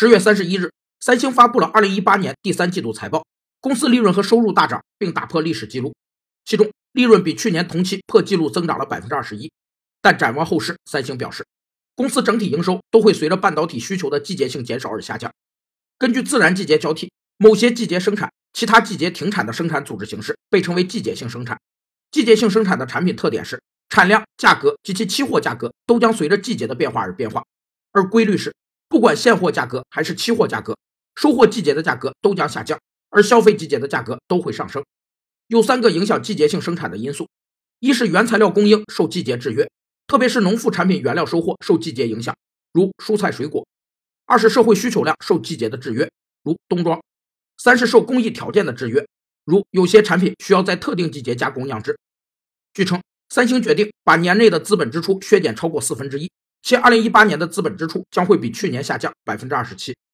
十月三十一日，三星发布了二零一八年第三季度财报，公司利润和收入大涨，并打破历史记录。其中，利润比去年同期破纪录增长了百分之二十一。但展望后市，三星表示，公司整体营收都会随着半导体需求的季节性减少而下降。根据自然季节交替，某些季节生产，其他季节停产的生产组织形式被称为季节性生产。季节性生产的产品特点是，产量、价格及其期货价格都将随着季节的变化而变化，而规律是。不管现货价格还是期货价格，收获季节的价格都将下降，而消费季节的价格都会上升。有三个影响季节性生产的因素：一是原材料供应受季节制约，特别是农副产品原料收获受季节影响，如蔬菜水果；二是社会需求量受季节的制约，如冬装；三是受工艺条件的制约，如有些产品需要在特定季节加工酿制。据称，三星决定把年内的资本支出削减超过四分之一。其二零一八年的资本支出将会比去年下降百分之二十七。